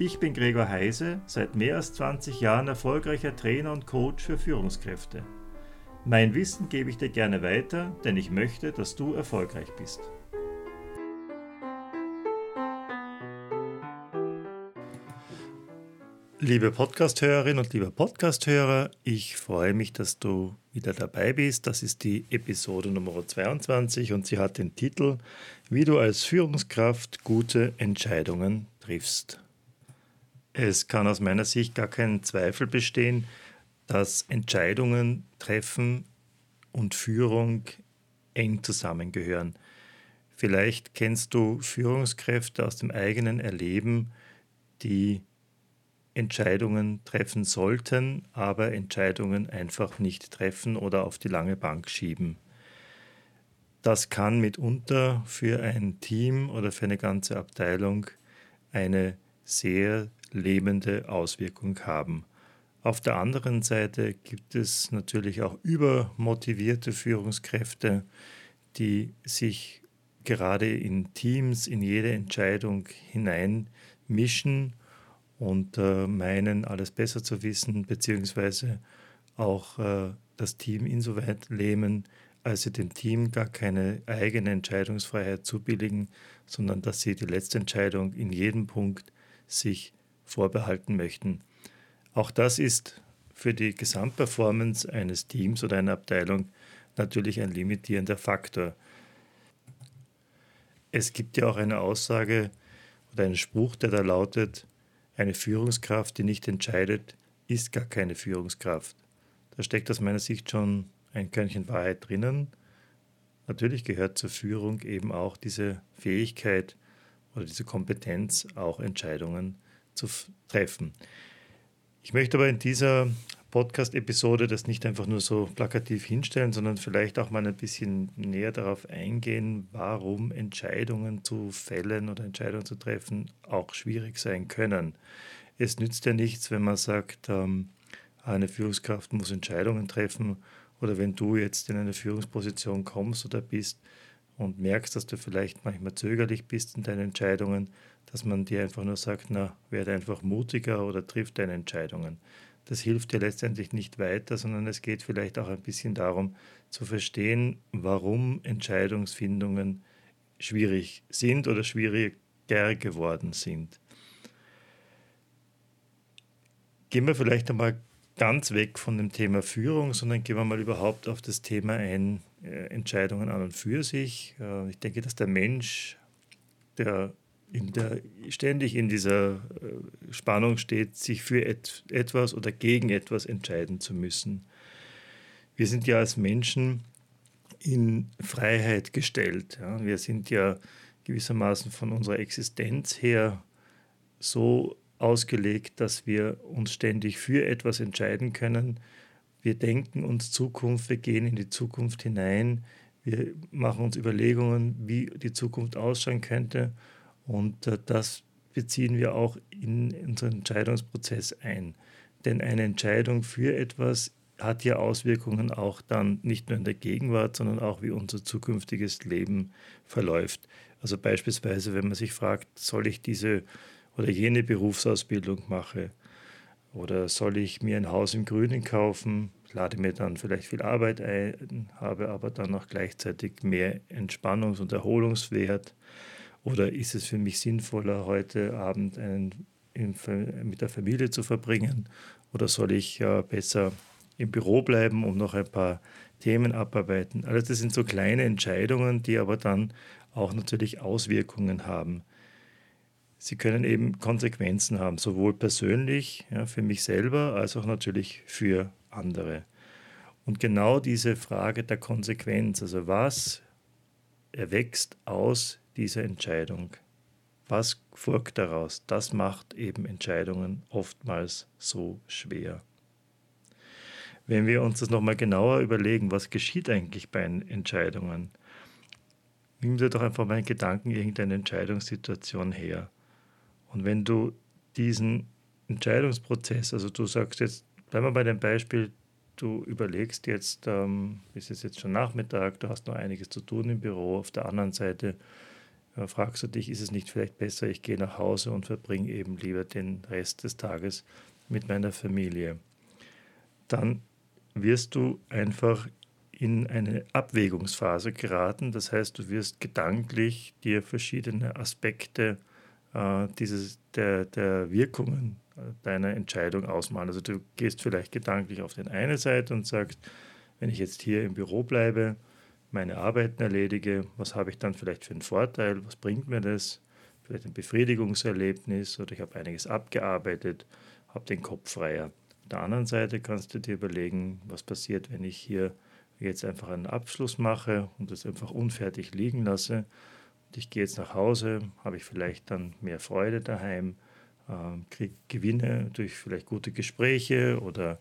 Ich bin Gregor Heise, seit mehr als 20 Jahren erfolgreicher Trainer und Coach für Führungskräfte. Mein Wissen gebe ich dir gerne weiter, denn ich möchte, dass du erfolgreich bist. Liebe Podcasthörerin und lieber Podcasthörer, ich freue mich, dass du wieder dabei bist. Das ist die Episode Nummer 22 und sie hat den Titel Wie du als Führungskraft gute Entscheidungen triffst. Es kann aus meiner Sicht gar kein Zweifel bestehen, dass Entscheidungen treffen und Führung eng zusammengehören. Vielleicht kennst du Führungskräfte aus dem eigenen Erleben, die Entscheidungen treffen sollten, aber Entscheidungen einfach nicht treffen oder auf die lange Bank schieben. Das kann mitunter für ein Team oder für eine ganze Abteilung eine sehr lebende Auswirkung haben. Auf der anderen Seite gibt es natürlich auch übermotivierte Führungskräfte, die sich gerade in Teams in jede Entscheidung hineinmischen und äh, meinen, alles besser zu wissen, beziehungsweise auch äh, das Team insoweit lähmen, als sie dem Team gar keine eigene Entscheidungsfreiheit zubilligen, sondern dass sie die letzte Entscheidung in jedem Punkt sich vorbehalten möchten. Auch das ist für die Gesamtperformance eines Teams oder einer Abteilung natürlich ein limitierender Faktor. Es gibt ja auch eine Aussage oder einen Spruch, der da lautet, eine Führungskraft, die nicht entscheidet, ist gar keine Führungskraft. Da steckt aus meiner Sicht schon ein Körnchen Wahrheit drinnen. Natürlich gehört zur Führung eben auch diese Fähigkeit oder diese Kompetenz, auch Entscheidungen zu treffen. Ich möchte aber in dieser Podcast-Episode das nicht einfach nur so plakativ hinstellen, sondern vielleicht auch mal ein bisschen näher darauf eingehen, warum Entscheidungen zu fällen oder Entscheidungen zu treffen auch schwierig sein können. Es nützt ja nichts, wenn man sagt, ähm, eine Führungskraft muss Entscheidungen treffen oder wenn du jetzt in eine Führungsposition kommst oder bist und merkst, dass du vielleicht manchmal zögerlich bist in deinen Entscheidungen, dass man dir einfach nur sagt, na, werde einfach mutiger oder triff deine Entscheidungen. Das hilft dir letztendlich nicht weiter, sondern es geht vielleicht auch ein bisschen darum zu verstehen, warum Entscheidungsfindungen schwierig sind oder schwieriger geworden sind. Gehen wir vielleicht einmal ganz weg von dem Thema Führung, sondern gehen wir mal überhaupt auf das Thema ein, äh, Entscheidungen an und für sich. Äh, ich denke, dass der Mensch, der in der, ständig in dieser äh, Spannung steht, sich für et, etwas oder gegen etwas entscheiden zu müssen. Wir sind ja als Menschen in Freiheit gestellt. Ja. Wir sind ja gewissermaßen von unserer Existenz her so ausgelegt, dass wir uns ständig für etwas entscheiden können. Wir denken uns Zukunft, wir gehen in die Zukunft hinein, wir machen uns Überlegungen, wie die Zukunft ausschauen könnte und äh, das beziehen wir auch in unseren Entscheidungsprozess ein. Denn eine Entscheidung für etwas hat ja Auswirkungen auch dann nicht nur in der Gegenwart, sondern auch wie unser zukünftiges Leben verläuft. Also beispielsweise, wenn man sich fragt, soll ich diese oder jene Berufsausbildung machen oder soll ich mir ein Haus im Grünen kaufen, lade mir dann vielleicht viel Arbeit ein, habe aber dann auch gleichzeitig mehr Entspannungs- und Erholungswert oder ist es für mich sinnvoller, heute Abend einen, in, mit der Familie zu verbringen? Oder soll ich äh, besser im Büro bleiben und noch ein paar Themen abarbeiten? Also das sind so kleine Entscheidungen, die aber dann auch natürlich Auswirkungen haben. Sie können eben Konsequenzen haben, sowohl persönlich ja, für mich selber als auch natürlich für andere. Und genau diese Frage der Konsequenz, also was erwächst aus dieser Entscheidung. Was folgt daraus? Das macht eben Entscheidungen oftmals so schwer. wenn wir uns das nochmal genauer überlegen, was geschieht eigentlich bei Entscheidungen, nimm dir doch einfach mal in Gedanken irgendeine Entscheidungssituation her. Und wenn du diesen Entscheidungsprozess, also du sagst jetzt, bleiben wir bei dem Beispiel, du überlegst jetzt, ähm, es ist jetzt schon Nachmittag, du hast noch einiges zu tun im Büro, auf der anderen Seite fragst du dich, ist es nicht vielleicht besser, ich gehe nach Hause und verbringe eben lieber den Rest des Tages mit meiner Familie. Dann wirst du einfach in eine Abwägungsphase geraten. Das heißt, du wirst gedanklich dir verschiedene Aspekte äh, dieses, der, der Wirkungen äh, deiner Entscheidung ausmalen. Also du gehst vielleicht gedanklich auf die eine Seite und sagst, wenn ich jetzt hier im Büro bleibe, meine Arbeiten erledige, was habe ich dann vielleicht für einen Vorteil, was bringt mir das, vielleicht ein Befriedigungserlebnis oder ich habe einiges abgearbeitet, habe den Kopf freier. Auf der anderen Seite kannst du dir überlegen, was passiert, wenn ich hier jetzt einfach einen Abschluss mache und das einfach unfertig liegen lasse. Und ich gehe jetzt nach Hause, habe ich vielleicht dann mehr Freude daheim, äh, kriege Gewinne durch vielleicht gute Gespräche oder ähm,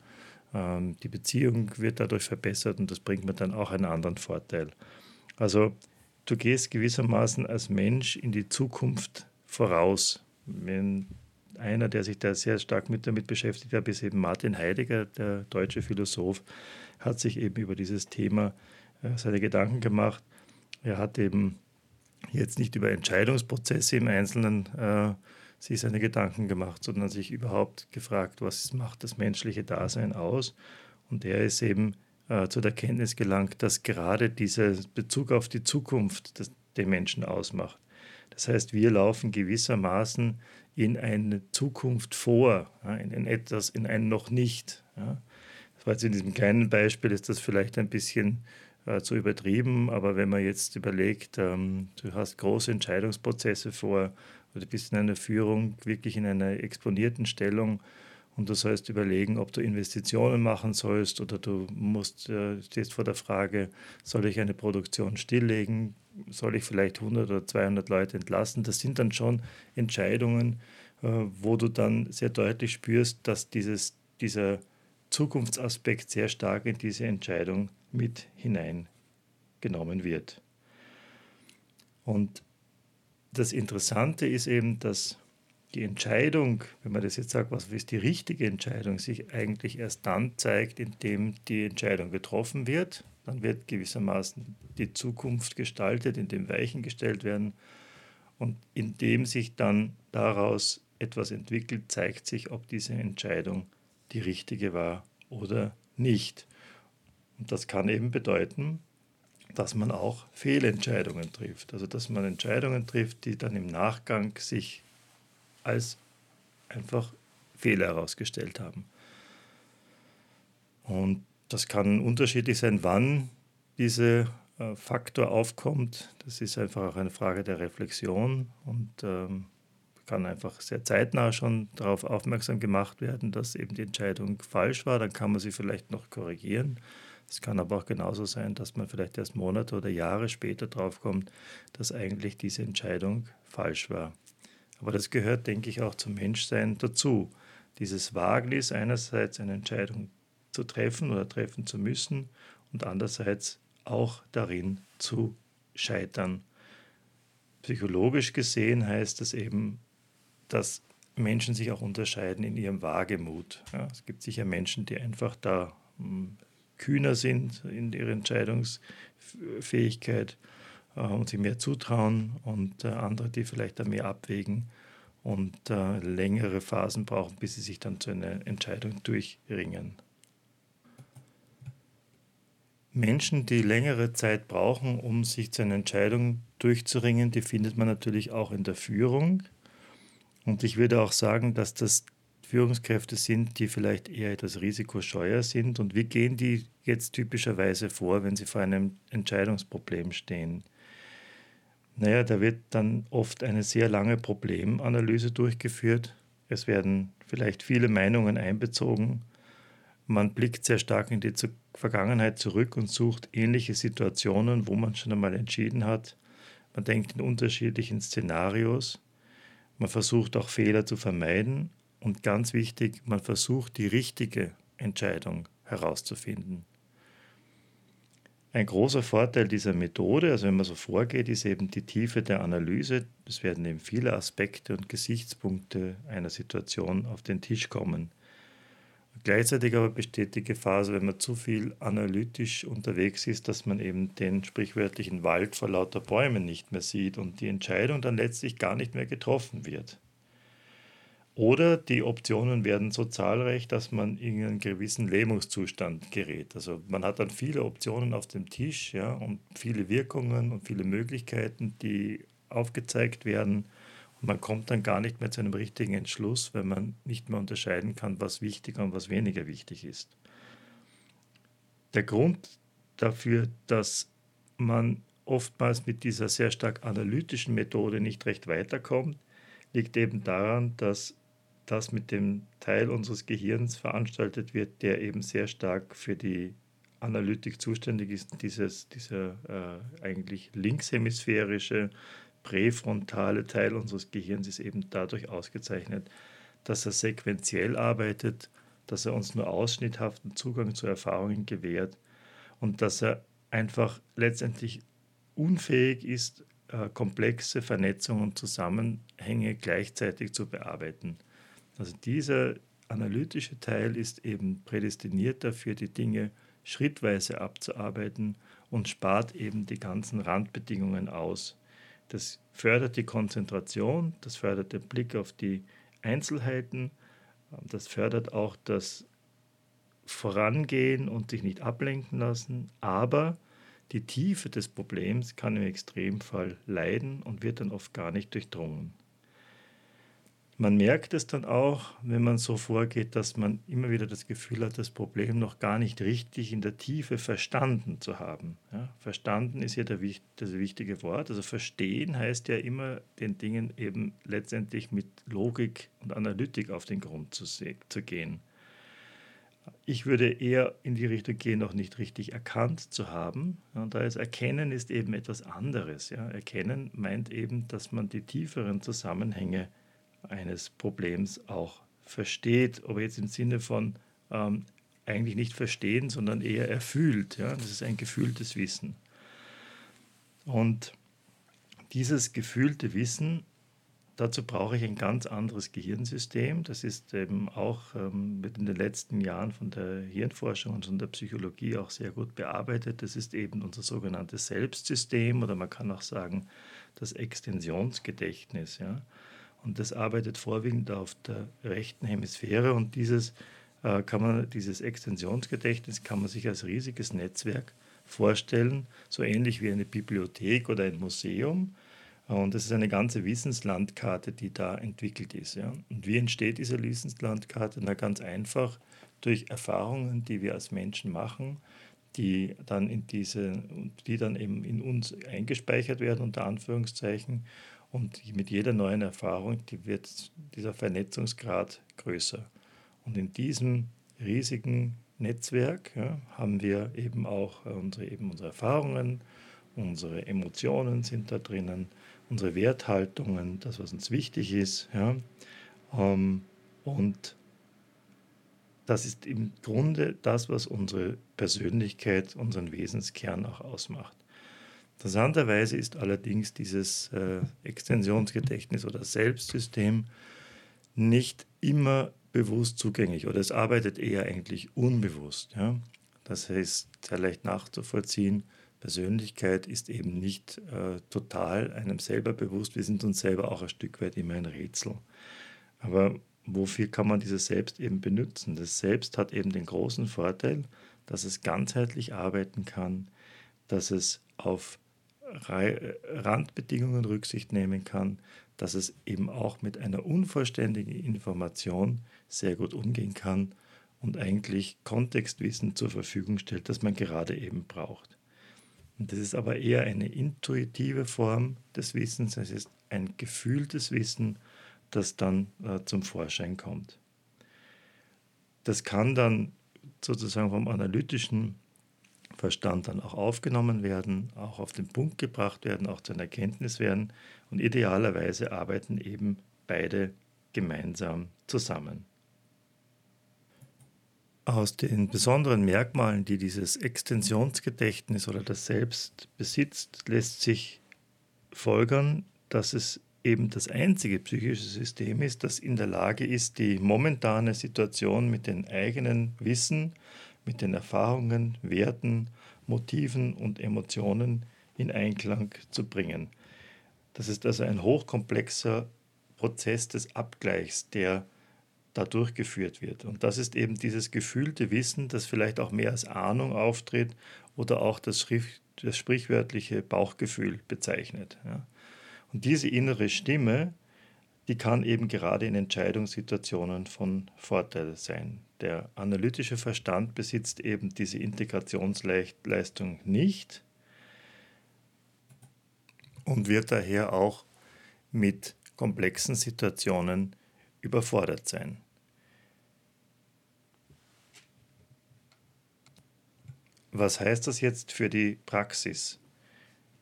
die Beziehung wird dadurch verbessert und das bringt mir dann auch einen anderen Vorteil. Also du gehst gewissermaßen als Mensch in die Zukunft voraus. Wenn einer, der sich da sehr stark mit damit beschäftigt hat, ist eben Martin Heidegger, der deutsche Philosoph, hat sich eben über dieses Thema äh, seine Gedanken gemacht. Er hat eben jetzt nicht über Entscheidungsprozesse im Einzelnen äh, sich seine Gedanken gemacht, sondern sich überhaupt gefragt, was macht das menschliche Dasein aus. Und er ist eben äh, zu der Kenntnis gelangt, dass gerade dieser Bezug auf die Zukunft das, den Menschen ausmacht. Das heißt, wir laufen gewissermaßen in eine Zukunft vor, ja, in, in, etwas, in ein noch nicht. Ja. Das war jetzt in diesem kleinen Beispiel, ist das vielleicht ein bisschen äh, zu übertrieben, aber wenn man jetzt überlegt, ähm, du hast große Entscheidungsprozesse vor, du bist in einer Führung wirklich in einer exponierten Stellung und du sollst überlegen, ob du Investitionen machen sollst oder du musst, äh, stehst vor der Frage, soll ich eine Produktion stilllegen, soll ich vielleicht 100 oder 200 Leute entlassen. Das sind dann schon Entscheidungen, äh, wo du dann sehr deutlich spürst, dass dieses, dieser Zukunftsaspekt sehr stark in diese Entscheidung mit hineingenommen wird. Und das Interessante ist eben, dass die Entscheidung, wenn man das jetzt sagt, was ist die richtige Entscheidung, sich eigentlich erst dann zeigt, indem die Entscheidung getroffen wird. Dann wird gewissermaßen die Zukunft gestaltet, indem Weichen gestellt werden. Und indem sich dann daraus etwas entwickelt, zeigt sich, ob diese Entscheidung die richtige war oder nicht. Und das kann eben bedeuten, dass man auch Fehlentscheidungen trifft. Also dass man Entscheidungen trifft, die dann im Nachgang sich als einfach Fehler herausgestellt haben. Und das kann unterschiedlich sein, wann dieser äh, Faktor aufkommt. Das ist einfach auch eine Frage der Reflexion und ähm, kann einfach sehr zeitnah schon darauf aufmerksam gemacht werden, dass eben die Entscheidung falsch war. Dann kann man sie vielleicht noch korrigieren. Es kann aber auch genauso sein, dass man vielleicht erst Monate oder Jahre später draufkommt, dass eigentlich diese Entscheidung falsch war. Aber das gehört, denke ich, auch zum Menschsein dazu. Dieses Wagnis, einerseits eine Entscheidung zu treffen oder treffen zu müssen und andererseits auch darin zu scheitern. Psychologisch gesehen heißt das eben, dass Menschen sich auch unterscheiden in ihrem Wagemut. Ja, es gibt sicher Menschen, die einfach da hm, kühner sind in ihrer Entscheidungsfähigkeit äh, und sich mehr zutrauen und äh, andere, die vielleicht da mehr abwägen und äh, längere Phasen brauchen, bis sie sich dann zu einer Entscheidung durchringen. Menschen, die längere Zeit brauchen, um sich zu einer Entscheidung durchzuringen, die findet man natürlich auch in der Führung. Und ich würde auch sagen, dass das Führungskräfte sind, die vielleicht eher etwas risikoscheuer sind. Und wie gehen die jetzt typischerweise vor, wenn sie vor einem Entscheidungsproblem stehen? Naja, da wird dann oft eine sehr lange Problemanalyse durchgeführt. Es werden vielleicht viele Meinungen einbezogen. Man blickt sehr stark in die Vergangenheit zurück und sucht ähnliche Situationen, wo man schon einmal entschieden hat. Man denkt in unterschiedlichen Szenarios. Man versucht auch Fehler zu vermeiden und ganz wichtig, man versucht die richtige Entscheidung herauszufinden. Ein großer Vorteil dieser Methode, also wenn man so vorgeht, ist eben die Tiefe der Analyse. Es werden eben viele Aspekte und Gesichtspunkte einer Situation auf den Tisch kommen. Gleichzeitig aber besteht die Gefahr, also wenn man zu viel analytisch unterwegs ist, dass man eben den sprichwörtlichen Wald vor lauter Bäumen nicht mehr sieht und die Entscheidung dann letztlich gar nicht mehr getroffen wird. Oder die Optionen werden so zahlreich, dass man in einen gewissen Lähmungszustand gerät. Also man hat dann viele Optionen auf dem Tisch ja, und viele Wirkungen und viele Möglichkeiten, die aufgezeigt werden. Und man kommt dann gar nicht mehr zu einem richtigen Entschluss, wenn man nicht mehr unterscheiden kann, was wichtiger und was weniger wichtig ist. Der Grund dafür, dass man oftmals mit dieser sehr stark analytischen Methode nicht recht weiterkommt, liegt eben daran, dass das mit dem Teil unseres Gehirns veranstaltet wird, der eben sehr stark für die Analytik zuständig ist, dieses, dieser äh, eigentlich linkshemisphärische präfrontale Teil unseres Gehirns ist eben dadurch ausgezeichnet, dass er sequenziell arbeitet, dass er uns nur ausschnitthaften Zugang zu Erfahrungen gewährt und dass er einfach letztendlich unfähig ist, äh, komplexe Vernetzungen und Zusammenhänge gleichzeitig zu bearbeiten. Also dieser analytische Teil ist eben prädestiniert dafür, die Dinge schrittweise abzuarbeiten und spart eben die ganzen Randbedingungen aus. Das fördert die Konzentration, das fördert den Blick auf die Einzelheiten, das fördert auch das Vorangehen und sich nicht ablenken lassen, aber die Tiefe des Problems kann im Extremfall leiden und wird dann oft gar nicht durchdrungen. Man merkt es dann auch, wenn man so vorgeht, dass man immer wieder das Gefühl hat, das Problem noch gar nicht richtig in der Tiefe verstanden zu haben. Ja, verstanden ist ja der, das wichtige Wort. Also verstehen heißt ja immer, den Dingen eben letztendlich mit Logik und Analytik auf den Grund zu, zu gehen. Ich würde eher in die Richtung gehen, noch nicht richtig erkannt zu haben. Und da ist Erkennen ist eben etwas anderes. Ja. Erkennen meint eben, dass man die tieferen Zusammenhänge eines Problems auch versteht, aber jetzt im Sinne von ähm, eigentlich nicht verstehen, sondern eher erfühlt. Ja? Das ist ein gefühltes Wissen. Und dieses gefühlte Wissen, dazu brauche ich ein ganz anderes Gehirnsystem. Das ist eben auch ähm, in den letzten Jahren von der Hirnforschung und von der Psychologie auch sehr gut bearbeitet. Das ist eben unser sogenanntes Selbstsystem oder man kann auch sagen das Extensionsgedächtnis. Ja? Und das arbeitet vorwiegend auf der rechten Hemisphäre und dieses äh, kann man, dieses Extensionsgedächtnis kann man sich als riesiges Netzwerk vorstellen, so ähnlich wie eine Bibliothek oder ein Museum. Und das ist eine ganze Wissenslandkarte, die da entwickelt ist. Ja. Und wie entsteht diese Wissenslandkarte? Na ganz einfach durch Erfahrungen, die wir als Menschen machen, die dann in diese, die dann eben in uns eingespeichert werden, unter Anführungszeichen, und mit jeder neuen Erfahrung die wird dieser Vernetzungsgrad größer. Und in diesem riesigen Netzwerk ja, haben wir eben auch unsere, eben unsere Erfahrungen, unsere Emotionen sind da drinnen, unsere Werthaltungen, das, was uns wichtig ist. Ja, ähm, und das ist im Grunde das, was unsere Persönlichkeit, unseren Wesenskern auch ausmacht. Interessanterweise ist allerdings dieses äh, Extensionsgedächtnis oder Selbstsystem nicht immer bewusst zugänglich oder es arbeitet eher eigentlich unbewusst. Ja? Das heißt, sehr leicht nachzuvollziehen, Persönlichkeit ist eben nicht äh, total einem selber bewusst. Wir sind uns selber auch ein Stück weit immer ein Rätsel. Aber wofür kann man dieses Selbst eben benutzen? Das Selbst hat eben den großen Vorteil, dass es ganzheitlich arbeiten kann, dass es auf Randbedingungen Rücksicht nehmen kann, dass es eben auch mit einer unvollständigen Information sehr gut umgehen kann und eigentlich Kontextwissen zur Verfügung stellt, das man gerade eben braucht. Und das ist aber eher eine intuitive Form des Wissens, es ist ein gefühltes Wissen, das dann äh, zum Vorschein kommt. Das kann dann sozusagen vom analytischen Verstand dann auch aufgenommen werden, auch auf den Punkt gebracht werden, auch zu einer Erkenntnis werden. Und idealerweise arbeiten eben beide gemeinsam zusammen. Aus den besonderen Merkmalen, die dieses Extensionsgedächtnis oder das Selbst besitzt, lässt sich folgern, dass es eben das einzige psychische System ist, das in der Lage ist, die momentane Situation mit den eigenen Wissen, mit den Erfahrungen, Werten, Motiven und Emotionen in Einklang zu bringen. Das ist also ein hochkomplexer Prozess des Abgleichs, der da durchgeführt wird. Und das ist eben dieses gefühlte Wissen, das vielleicht auch mehr als Ahnung auftritt oder auch das, das sprichwörtliche Bauchgefühl bezeichnet. Ja. Und diese innere Stimme, die kann eben gerade in Entscheidungssituationen von Vorteil sein. Der analytische Verstand besitzt eben diese Integrationsleistung nicht und wird daher auch mit komplexen Situationen überfordert sein. Was heißt das jetzt für die Praxis?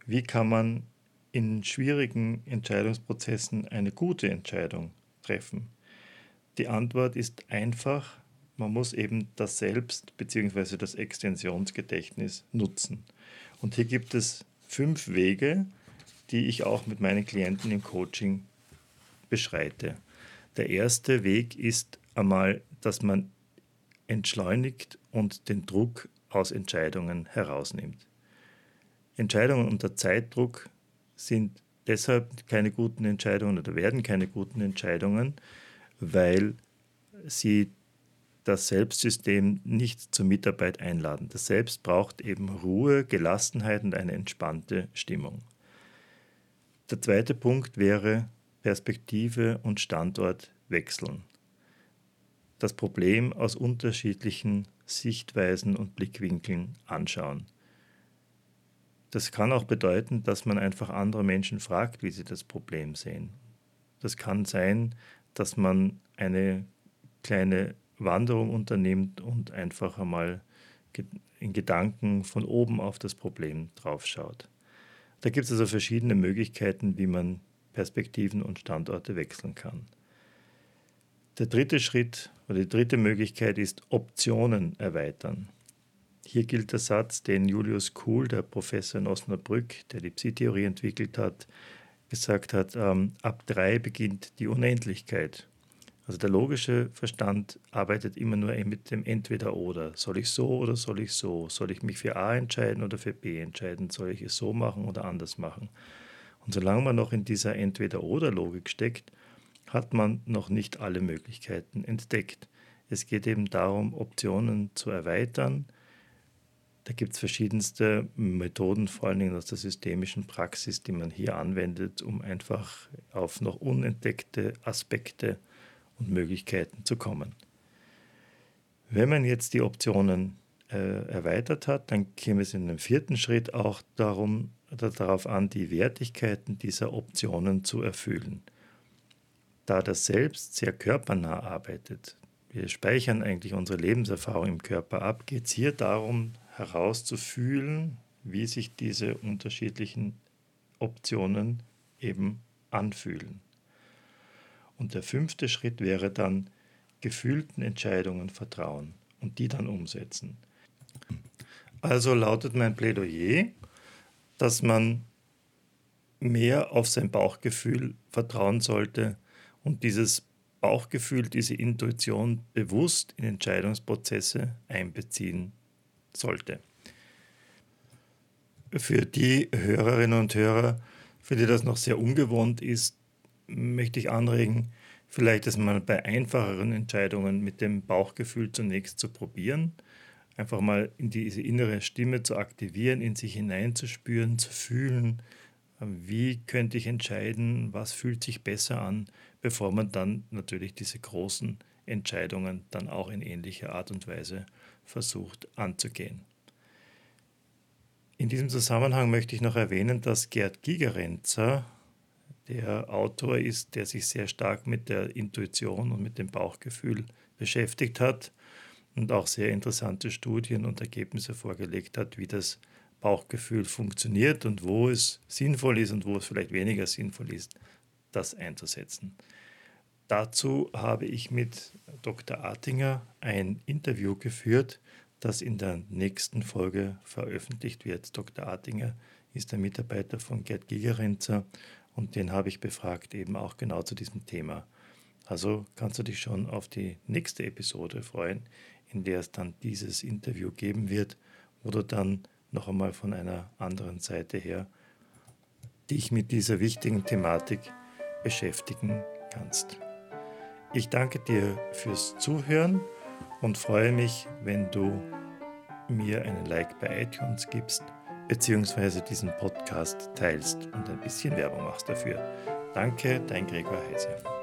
Wie kann man in schwierigen Entscheidungsprozessen eine gute Entscheidung treffen? Die Antwort ist einfach, man muss eben das Selbst bzw. das Extensionsgedächtnis nutzen. Und hier gibt es fünf Wege, die ich auch mit meinen Klienten im Coaching beschreite. Der erste Weg ist einmal, dass man entschleunigt und den Druck aus Entscheidungen herausnimmt. Entscheidungen unter Zeitdruck sind deshalb keine guten Entscheidungen oder werden keine guten Entscheidungen, weil sie das Selbstsystem nicht zur Mitarbeit einladen. Das Selbst braucht eben Ruhe, Gelassenheit und eine entspannte Stimmung. Der zweite Punkt wäre Perspektive und Standort wechseln. Das Problem aus unterschiedlichen Sichtweisen und Blickwinkeln anschauen. Das kann auch bedeuten, dass man einfach andere Menschen fragt, wie sie das Problem sehen. Das kann sein, dass man eine kleine Wanderung unternimmt und einfach einmal in Gedanken von oben auf das Problem draufschaut. Da gibt es also verschiedene Möglichkeiten, wie man Perspektiven und Standorte wechseln kann. Der dritte Schritt oder die dritte Möglichkeit ist Optionen erweitern. Hier gilt der Satz, den Julius Kuhl, der Professor in Osnabrück, der die Psi-Theorie entwickelt hat, gesagt hat, ähm, ab drei beginnt die Unendlichkeit. Also der logische Verstand arbeitet immer nur mit dem Entweder-Oder. Soll ich so oder soll ich so? Soll ich mich für A entscheiden oder für B entscheiden? Soll ich es so machen oder anders machen? Und solange man noch in dieser Entweder-Oder-Logik steckt, hat man noch nicht alle Möglichkeiten entdeckt. Es geht eben darum, Optionen zu erweitern. Da gibt es verschiedenste Methoden, vor allen Dingen aus der systemischen Praxis, die man hier anwendet, um einfach auf noch unentdeckte Aspekte und Möglichkeiten zu kommen. Wenn man jetzt die Optionen äh, erweitert hat, dann käme es in dem vierten Schritt auch darum, darauf an, die Wertigkeiten dieser Optionen zu erfüllen da das Selbst sehr körpernah arbeitet, wir speichern eigentlich unsere Lebenserfahrung im Körper ab, geht es hier darum herauszufühlen, wie sich diese unterschiedlichen Optionen eben anfühlen. Und der fünfte Schritt wäre dann gefühlten Entscheidungen vertrauen und die dann umsetzen. Also lautet mein Plädoyer, dass man mehr auf sein Bauchgefühl vertrauen sollte, und dieses Bauchgefühl, diese Intuition bewusst in Entscheidungsprozesse einbeziehen sollte. Für die Hörerinnen und Hörer, für die das noch sehr ungewohnt ist, möchte ich anregen, vielleicht das mal bei einfacheren Entscheidungen mit dem Bauchgefühl zunächst zu probieren. Einfach mal in diese innere Stimme zu aktivieren, in sich hineinzuspüren, zu fühlen, wie könnte ich entscheiden, was fühlt sich besser an, bevor man dann natürlich diese großen Entscheidungen dann auch in ähnlicher Art und Weise versucht anzugehen. In diesem Zusammenhang möchte ich noch erwähnen, dass Gerd Gigerenzer der Autor ist, der sich sehr stark mit der Intuition und mit dem Bauchgefühl beschäftigt hat und auch sehr interessante Studien und Ergebnisse vorgelegt hat, wie das Bauchgefühl funktioniert und wo es sinnvoll ist und wo es vielleicht weniger sinnvoll ist, das einzusetzen. Dazu habe ich mit Dr. Artinger ein Interview geführt, das in der nächsten Folge veröffentlicht wird. Dr. Artinger ist der Mitarbeiter von Gerd Gigerenzer und den habe ich befragt, eben auch genau zu diesem Thema. Also kannst du dich schon auf die nächste Episode freuen, in der es dann dieses Interview geben wird, wo du dann noch einmal von einer anderen Seite her dich mit dieser wichtigen Thematik beschäftigen kannst. Ich danke dir fürs Zuhören und freue mich, wenn du mir einen Like bei iTunes gibst beziehungsweise diesen Podcast teilst und ein bisschen Werbung machst dafür. Danke, dein Gregor Heise.